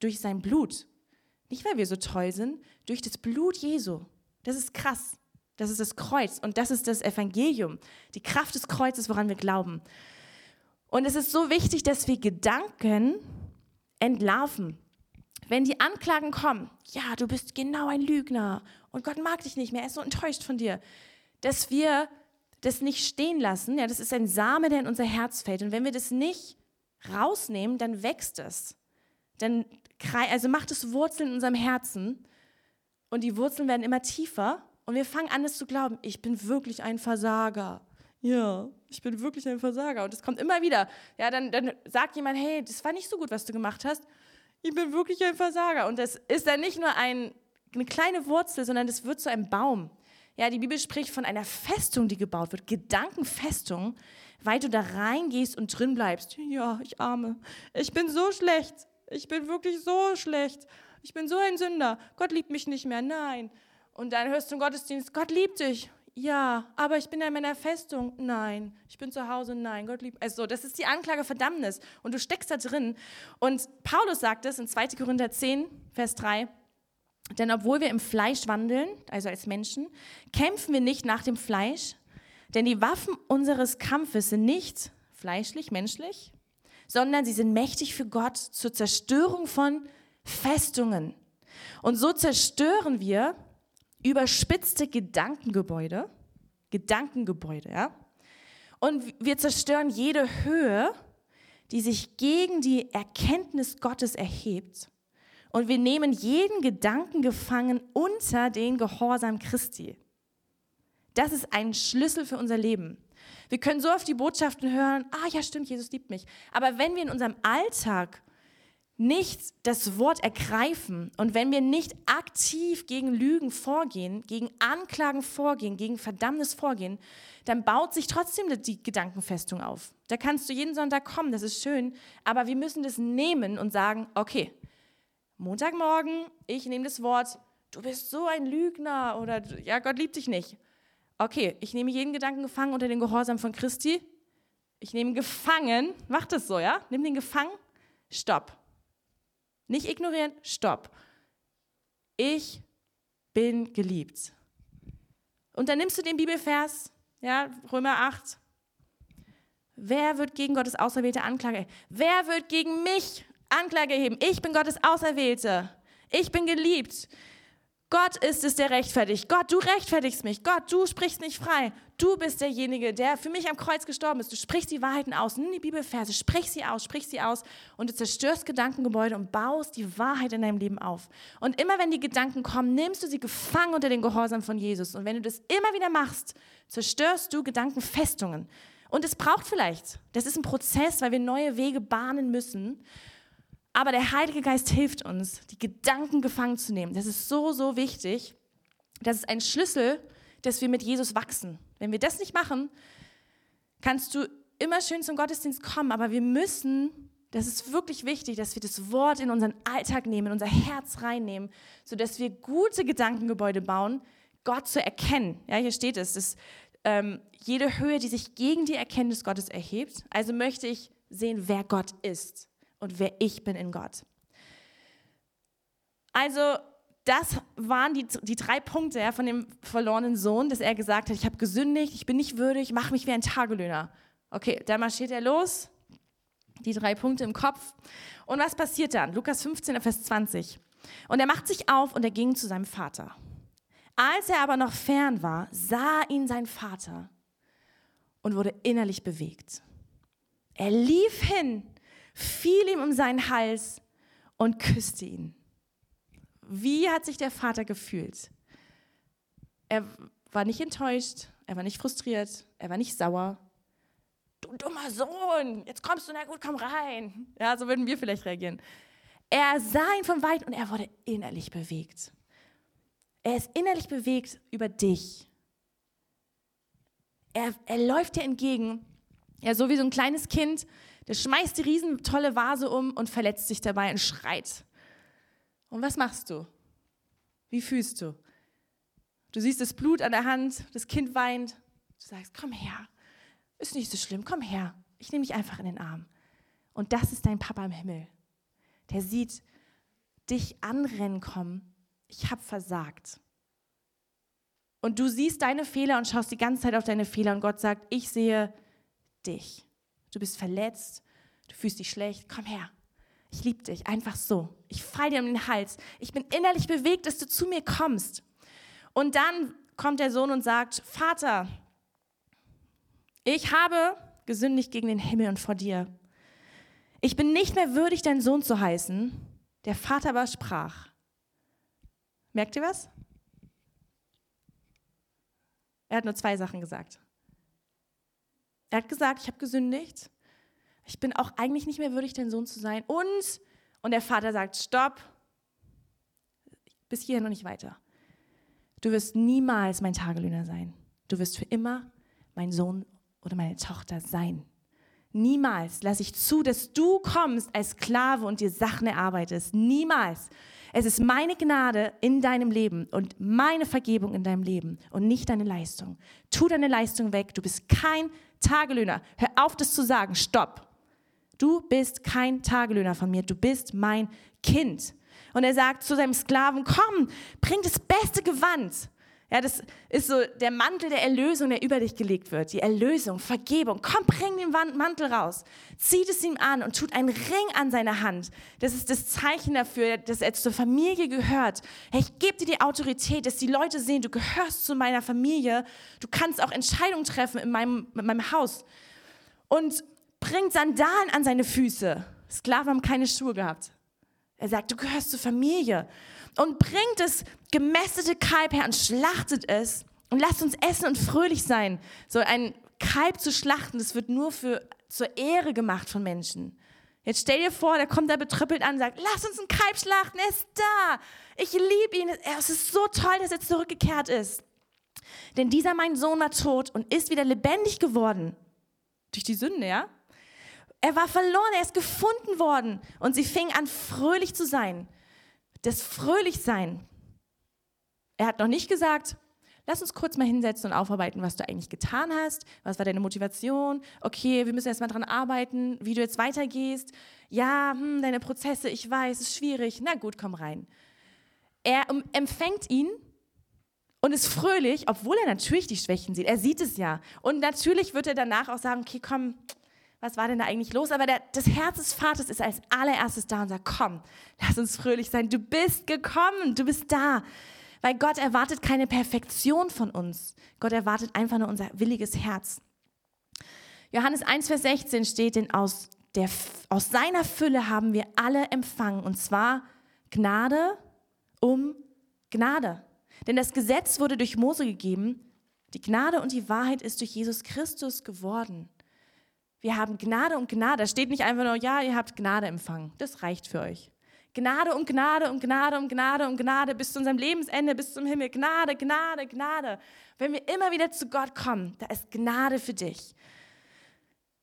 durch sein Blut. Nicht, weil wir so toll sind, durch das Blut Jesu. Das ist krass. Das ist das Kreuz und das ist das Evangelium, die Kraft des Kreuzes, woran wir glauben. Und es ist so wichtig, dass wir Gedanken entlarven. Wenn die Anklagen kommen, ja, du bist genau ein Lügner und Gott mag dich nicht mehr, er ist so enttäuscht von dir, dass wir das nicht stehen lassen. Ja, das ist ein Same, der in unser Herz fällt. Und wenn wir das nicht rausnehmen, dann wächst es. Dann also macht es Wurzeln in unserem Herzen und die Wurzeln werden immer tiefer und wir fangen an, es zu glauben, ich bin wirklich ein Versager. Ja, ich bin wirklich ein Versager. Und es kommt immer wieder. Ja, dann, dann sagt jemand, hey, das war nicht so gut, was du gemacht hast. Ich bin wirklich ein Versager. Und das ist dann nicht nur ein, eine kleine Wurzel, sondern das wird zu einem Baum. Ja, die Bibel spricht von einer Festung, die gebaut wird, Gedankenfestung, weil du da reingehst und drin bleibst. Ja, ich arme. Ich bin so schlecht. Ich bin wirklich so schlecht. Ich bin so ein Sünder. Gott liebt mich nicht mehr. Nein. Und dann hörst du im Gottesdienst, Gott liebt dich. Ja, aber ich bin in meiner Festung. Nein, ich bin zu Hause. Nein, Gott liebt. Also, das ist die Anklage Verdammnis. Und du steckst da drin. Und Paulus sagt es in 2. Korinther 10, Vers 3. Denn obwohl wir im Fleisch wandeln, also als Menschen, kämpfen wir nicht nach dem Fleisch. Denn die Waffen unseres Kampfes sind nicht fleischlich, menschlich, sondern sie sind mächtig für Gott zur Zerstörung von Festungen. Und so zerstören wir überspitzte Gedankengebäude, Gedankengebäude, ja. Und wir zerstören jede Höhe, die sich gegen die Erkenntnis Gottes erhebt und wir nehmen jeden Gedanken gefangen unter den Gehorsam Christi. Das ist ein Schlüssel für unser Leben. Wir können so oft die Botschaften hören, ah ja stimmt, Jesus liebt mich. Aber wenn wir in unserem Alltag nicht das Wort ergreifen und wenn wir nicht aktiv gegen Lügen vorgehen, gegen Anklagen vorgehen, gegen Verdammnis vorgehen, dann baut sich trotzdem die Gedankenfestung auf. Da kannst du jeden Sonntag kommen, das ist schön, aber wir müssen das nehmen und sagen, okay, Montagmorgen, ich nehme das Wort, du bist so ein Lügner oder ja, Gott liebt dich nicht. Okay, ich nehme jeden Gedanken gefangen unter den Gehorsam von Christi. Ich nehme gefangen, mach das so, ja? Nimm den gefangen, stopp. Nicht ignorieren, stopp. Ich bin geliebt. Und dann nimmst du den Bibelvers, ja, Römer 8. Wer wird gegen Gottes Auserwählte Anklage? Wer wird gegen mich Anklage erheben. Ich bin Gottes Auserwählte. Ich bin geliebt. Gott ist es, der rechtfertigt. Gott, du rechtfertigst mich. Gott, du sprichst mich frei. Du bist derjenige, der für mich am Kreuz gestorben ist. Du sprichst die Wahrheiten aus. Nimm die Bibelverse, sprich sie aus, sprich sie aus. Und du zerstörst Gedankengebäude und baust die Wahrheit in deinem Leben auf. Und immer wenn die Gedanken kommen, nimmst du sie gefangen unter den Gehorsam von Jesus. Und wenn du das immer wieder machst, zerstörst du Gedankenfestungen. Und es braucht vielleicht, das ist ein Prozess, weil wir neue Wege bahnen müssen. Aber der Heilige Geist hilft uns, die Gedanken gefangen zu nehmen. Das ist so, so wichtig. Das ist ein Schlüssel, dass wir mit Jesus wachsen. Wenn wir das nicht machen, kannst du immer schön zum Gottesdienst kommen, aber wir müssen, das ist wirklich wichtig, dass wir das Wort in unseren Alltag nehmen, in unser Herz reinnehmen, sodass wir gute Gedankengebäude bauen, Gott zu erkennen. Ja, hier steht es, dass ähm, jede Höhe, die sich gegen die Erkenntnis Gottes erhebt. Also möchte ich sehen, wer Gott ist und wer ich bin in Gott. Also das waren die, die drei Punkte ja, von dem verlorenen Sohn, dass er gesagt hat, ich habe gesündigt, ich bin nicht würdig, mach mich wie ein Tagelöhner. Okay, dann marschiert er los, die drei Punkte im Kopf. Und was passiert dann? Lukas 15, Vers 20. Und er macht sich auf und er ging zu seinem Vater. Als er aber noch fern war, sah ihn sein Vater und wurde innerlich bewegt. Er lief hin fiel ihm um seinen Hals und küsste ihn. Wie hat sich der Vater gefühlt? Er war nicht enttäuscht, er war nicht frustriert, er war nicht sauer. Du dummer Sohn, jetzt kommst du, na gut, komm rein. Ja, so würden wir vielleicht reagieren. Er sah ihn von weit und er wurde innerlich bewegt. Er ist innerlich bewegt über dich. Er, er läuft dir entgegen, ja, so wie so ein kleines Kind, der schmeißt die riesen tolle Vase um und verletzt sich dabei und schreit. Und was machst du? Wie fühlst du? Du siehst das Blut an der Hand, das Kind weint. Du sagst, komm her. Ist nicht so schlimm, komm her. Ich nehme dich einfach in den Arm. Und das ist dein Papa im Himmel. Der sieht dich anrennen kommen. Ich habe versagt. Und du siehst deine Fehler und schaust die ganze Zeit auf deine Fehler und Gott sagt, ich sehe dich. Du bist verletzt, du fühlst dich schlecht. Komm her. Ich liebe dich, einfach so. Ich fall dir um den Hals. Ich bin innerlich bewegt, dass du zu mir kommst. Und dann kommt der Sohn und sagt, Vater, ich habe gesündigt gegen den Himmel und vor dir. Ich bin nicht mehr würdig, dein Sohn zu heißen. Der Vater aber sprach. Merkt ihr was? Er hat nur zwei Sachen gesagt. Er hat gesagt, ich habe gesündigt. Ich bin auch eigentlich nicht mehr würdig, dein Sohn zu sein. Und, und der Vater sagt, stopp, bis hierhin und nicht weiter. Du wirst niemals mein Tagelöhner sein. Du wirst für immer mein Sohn oder meine Tochter sein. Niemals lasse ich zu, dass du kommst als Sklave und dir Sachen erarbeitest. Niemals. Es ist meine Gnade in deinem Leben und meine Vergebung in deinem Leben und nicht deine Leistung. Tu deine Leistung weg. Du bist kein Tagelöhner. Hör auf, das zu sagen. Stopp. Du bist kein Tagelöhner von mir. Du bist mein Kind. Und er sagt zu seinem Sklaven, komm, bring das beste Gewand. Ja, das ist so der Mantel der Erlösung, der über dich gelegt wird. Die Erlösung, Vergebung. Komm, bring den Mantel raus. Zieht es ihm an und tut einen Ring an seine Hand. Das ist das Zeichen dafür, dass er zur Familie gehört. Hey, ich gebe dir die Autorität, dass die Leute sehen, du gehörst zu meiner Familie. Du kannst auch Entscheidungen treffen in meinem, in meinem Haus. Und bringt Sandalen an seine Füße. Sklaven haben keine Schuhe gehabt. Er sagt, du gehörst zur Familie. Und bringt das gemästete Kalb her und schlachtet es. Und lasst uns essen und fröhlich sein. So ein Kalb zu schlachten, das wird nur für, zur Ehre gemacht von Menschen. Jetzt stell dir vor, der kommt da betrüppelt an und sagt, lass uns einen Kalb schlachten, er ist da. Ich liebe ihn. Es ist so toll, dass er zurückgekehrt ist. Denn dieser mein Sohn war tot und ist wieder lebendig geworden. Durch die Sünde, ja? Er war verloren, er ist gefunden worden. Und sie fing an, fröhlich zu sein. Das Fröhlichsein. Er hat noch nicht gesagt, lass uns kurz mal hinsetzen und aufarbeiten, was du eigentlich getan hast. Was war deine Motivation? Okay, wir müssen erst mal dran arbeiten, wie du jetzt weitergehst. Ja, hm, deine Prozesse, ich weiß, ist schwierig. Na gut, komm rein. Er empfängt ihn und ist fröhlich, obwohl er natürlich die Schwächen sieht. Er sieht es ja. Und natürlich wird er danach auch sagen, okay, komm, was war denn da eigentlich los? Aber der, das Herz des Vaters ist als allererstes da und sagt, komm, lass uns fröhlich sein. Du bist gekommen, du bist da. Weil Gott erwartet keine Perfektion von uns. Gott erwartet einfach nur unser williges Herz. Johannes 1, Vers 16 steht, denn aus, der, aus seiner Fülle haben wir alle empfangen. Und zwar Gnade um Gnade. Denn das Gesetz wurde durch Mose gegeben, die Gnade und die Wahrheit ist durch Jesus Christus geworden. Wir haben Gnade und Gnade. Da steht nicht einfach nur, ja, ihr habt Gnade empfangen. Das reicht für euch. Gnade um Gnade um Gnade um Gnade um Gnade bis zu unserem Lebensende, bis zum Himmel. Gnade, Gnade, Gnade. Wenn wir immer wieder zu Gott kommen, da ist Gnade für dich.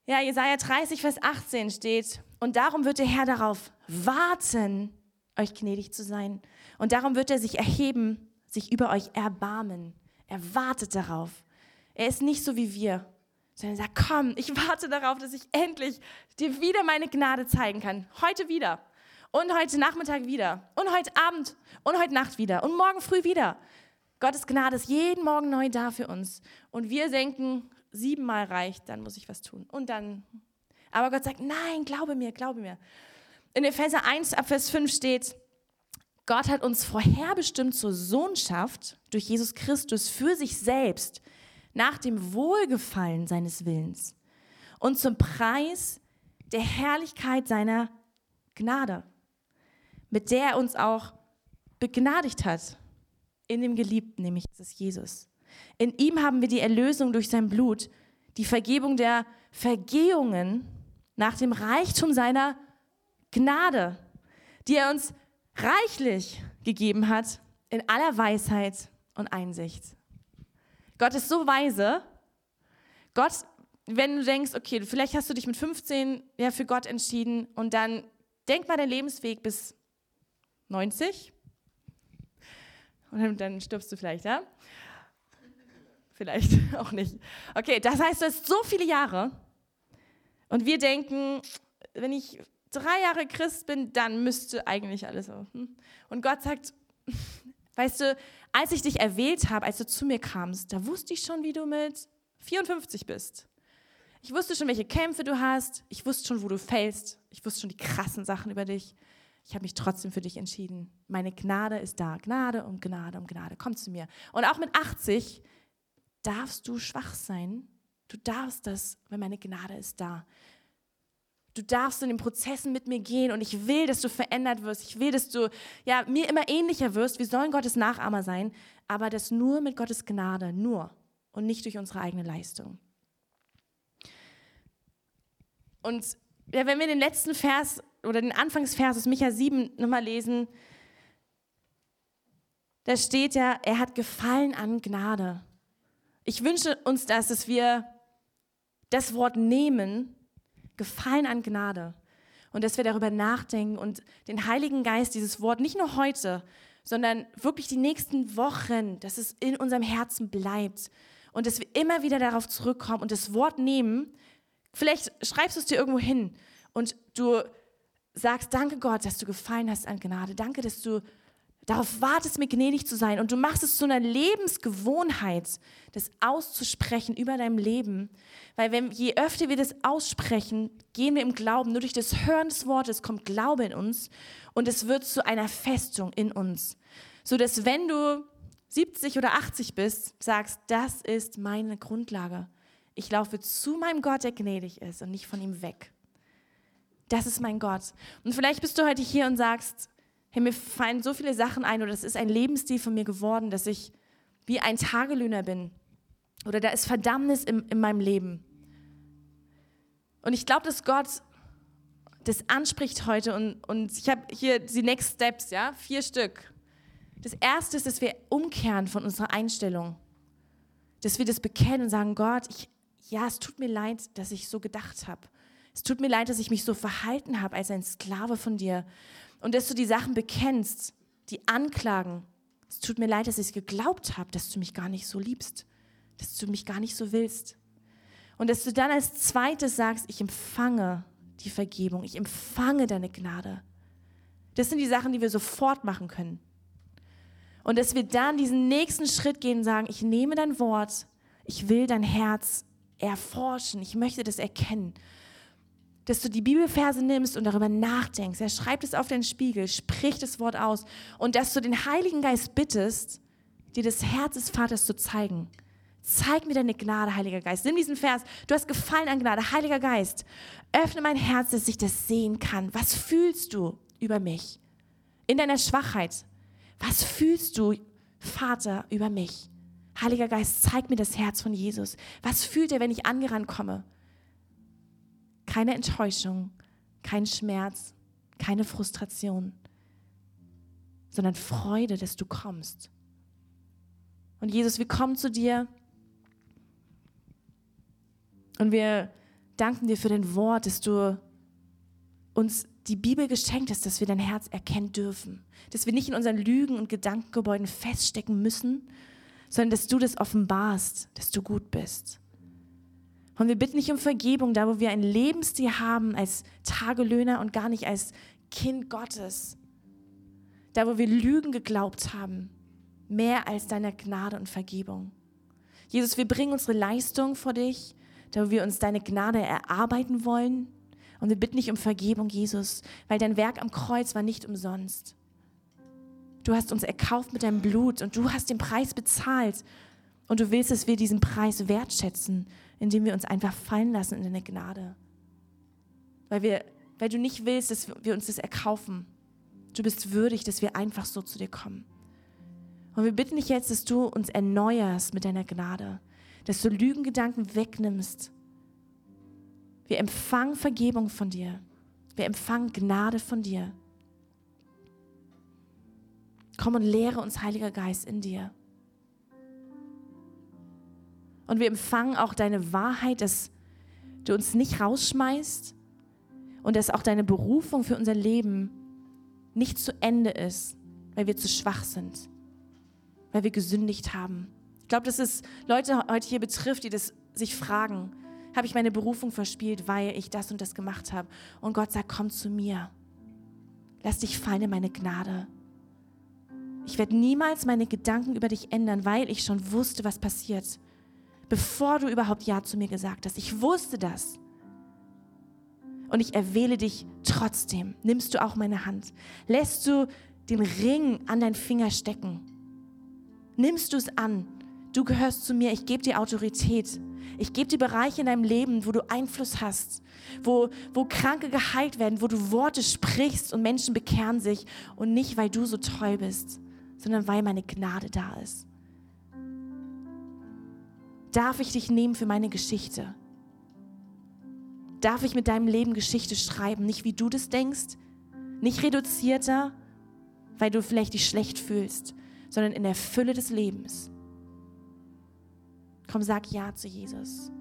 Ja, Jesaja 30, Vers 18 steht, und darum wird der Herr darauf warten, euch gnädig zu sein. Und darum wird er sich erheben sich über euch erbarmen. Er wartet darauf. Er ist nicht so wie wir, sondern er sagt, komm, ich warte darauf, dass ich endlich dir wieder meine Gnade zeigen kann. Heute wieder. Und heute Nachmittag wieder. Und heute Abend. Und heute Nacht wieder. Und morgen früh wieder. Gottes Gnade ist jeden Morgen neu da für uns. Und wir denken, siebenmal reicht, dann muss ich was tun. Und dann. Aber Gott sagt, nein, glaube mir, glaube mir. In Epheser 1, ab Vers 5 steht, Gott hat uns vorherbestimmt zur Sohnschaft durch Jesus Christus für sich selbst nach dem Wohlgefallen seines Willens und zum Preis der Herrlichkeit seiner Gnade, mit der er uns auch begnadigt hat in dem Geliebten, nämlich das ist Jesus. In ihm haben wir die Erlösung durch sein Blut, die Vergebung der Vergehungen nach dem Reichtum seiner Gnade, die er uns reichlich gegeben hat in aller Weisheit und Einsicht. Gott ist so weise. Gott, wenn du denkst, okay, vielleicht hast du dich mit 15 ja, für Gott entschieden und dann denk mal deinen Lebensweg bis 90 und dann stirbst du vielleicht, ja? Vielleicht auch nicht. Okay, das heißt, du hast so viele Jahre und wir denken, wenn ich drei Jahre Christ bin, dann müsste eigentlich alles so. Hm? Und Gott sagt, weißt du, als ich dich erwählt habe, als du zu mir kamst, da wusste ich schon, wie du mit 54 bist. Ich wusste schon, welche Kämpfe du hast. Ich wusste schon, wo du fällst. Ich wusste schon die krassen Sachen über dich. Ich habe mich trotzdem für dich entschieden. Meine Gnade ist da. Gnade um Gnade um Gnade. Komm zu mir. Und auch mit 80 darfst du schwach sein. Du darfst das, weil meine Gnade ist da du darfst in den Prozessen mit mir gehen und ich will, dass du verändert wirst. Ich will, dass du ja, mir immer ähnlicher wirst. Wir sollen Gottes Nachahmer sein, aber das nur mit Gottes Gnade, nur und nicht durch unsere eigene Leistung. Und ja, wenn wir den letzten Vers oder den Anfangsvers aus Micha 7 nochmal lesen, da steht ja, er hat Gefallen an Gnade. Ich wünsche uns das, dass wir das Wort nehmen Gefallen an Gnade. Und dass wir darüber nachdenken und den Heiligen Geist, dieses Wort, nicht nur heute, sondern wirklich die nächsten Wochen, dass es in unserem Herzen bleibt und dass wir immer wieder darauf zurückkommen und das Wort nehmen. Vielleicht schreibst du es dir irgendwo hin und du sagst, danke Gott, dass du gefallen hast an Gnade. Danke, dass du darauf wartest, mir gnädig zu sein. Und du machst es zu einer Lebensgewohnheit, das auszusprechen über deinem Leben. Weil wenn, je öfter wir das aussprechen, gehen wir im Glauben. Nur durch das Hören des Wortes kommt Glaube in uns und es wird zu einer Festung in uns. So dass wenn du 70 oder 80 bist, sagst, das ist meine Grundlage. Ich laufe zu meinem Gott, der gnädig ist und nicht von ihm weg. Das ist mein Gott. Und vielleicht bist du heute hier und sagst, hey, mir fallen so viele Sachen ein oder das ist ein Lebensstil von mir geworden, dass ich wie ein Tagelöhner bin. Oder da ist Verdammnis in, in meinem Leben. Und ich glaube, dass Gott das anspricht heute und, und ich habe hier die Next Steps, ja, vier Stück. Das erste ist, dass wir umkehren von unserer Einstellung. Dass wir das bekennen und sagen, Gott, ich, ja, es tut mir leid, dass ich so gedacht habe. Es tut mir leid, dass ich mich so verhalten habe als ein Sklave von dir. Und dass du die Sachen bekennst, die anklagen. Es tut mir leid, dass ich geglaubt habe, dass du mich gar nicht so liebst, dass du mich gar nicht so willst. Und dass du dann als zweites sagst, ich empfange die Vergebung, ich empfange deine Gnade. Das sind die Sachen, die wir sofort machen können. Und dass wir dann diesen nächsten Schritt gehen und sagen, ich nehme dein Wort, ich will dein Herz erforschen, ich möchte das erkennen. Dass du die Bibelverse nimmst und darüber nachdenkst. Er schreibt es auf den Spiegel, spricht das Wort aus. Und dass du den Heiligen Geist bittest, dir das Herz des Vaters zu zeigen. Zeig mir deine Gnade, Heiliger Geist. Nimm diesen Vers. Du hast Gefallen an Gnade, Heiliger Geist. Öffne mein Herz, dass ich das sehen kann. Was fühlst du über mich? In deiner Schwachheit. Was fühlst du, Vater, über mich? Heiliger Geist, zeig mir das Herz von Jesus. Was fühlt er, wenn ich angerannt komme? Keine Enttäuschung, kein Schmerz, keine Frustration, sondern Freude, dass du kommst. Und Jesus, wir kommen zu dir und wir danken dir für dein Wort, dass du uns die Bibel geschenkt hast, dass wir dein Herz erkennen dürfen. Dass wir nicht in unseren Lügen und Gedankengebäuden feststecken müssen, sondern dass du das offenbarst, dass du gut bist. Und wir bitten dich um Vergebung, da wo wir ein Lebensstil haben als Tagelöhner und gar nicht als Kind Gottes. Da wo wir Lügen geglaubt haben, mehr als deiner Gnade und Vergebung. Jesus, wir bringen unsere Leistung vor dich da wo wir uns deine Gnade erarbeiten wollen. Und wir bitten dich um Vergebung, Jesus, weil dein Werk am Kreuz war nicht umsonst. Du hast uns erkauft mit deinem Blut und du hast den Preis bezahlt. Und du willst, dass wir diesen Preis wertschätzen, indem wir uns einfach fallen lassen in deine Gnade. Weil, wir, weil du nicht willst, dass wir uns das erkaufen. Du bist würdig, dass wir einfach so zu dir kommen. Und wir bitten dich jetzt, dass du uns erneuerst mit deiner Gnade dass du Lügengedanken wegnimmst. Wir empfangen Vergebung von dir. Wir empfangen Gnade von dir. Komm und lehre uns, Heiliger Geist, in dir. Und wir empfangen auch deine Wahrheit, dass du uns nicht rausschmeißt und dass auch deine Berufung für unser Leben nicht zu Ende ist, weil wir zu schwach sind, weil wir gesündigt haben. Ich glaube, dass es Leute heute hier betrifft, die das sich fragen, habe ich meine Berufung verspielt, weil ich das und das gemacht habe? Und Gott sagt, komm zu mir. Lass dich fallen in meine Gnade. Ich werde niemals meine Gedanken über dich ändern, weil ich schon wusste, was passiert. Bevor du überhaupt Ja zu mir gesagt hast. Ich wusste das. Und ich erwähle dich trotzdem. Nimmst du auch meine Hand? Lässt du den Ring an deinen Finger stecken? Nimmst du es an? du gehörst zu mir, ich gebe dir Autorität. Ich gebe dir Bereiche in deinem Leben, wo du Einfluss hast, wo, wo Kranke geheilt werden, wo du Worte sprichst und Menschen bekehren sich. Und nicht, weil du so treu bist, sondern weil meine Gnade da ist. Darf ich dich nehmen für meine Geschichte? Darf ich mit deinem Leben Geschichte schreiben? Nicht wie du das denkst, nicht reduzierter, weil du vielleicht dich schlecht fühlst, sondern in der Fülle des Lebens. Komm, sag Ja zu Jesus.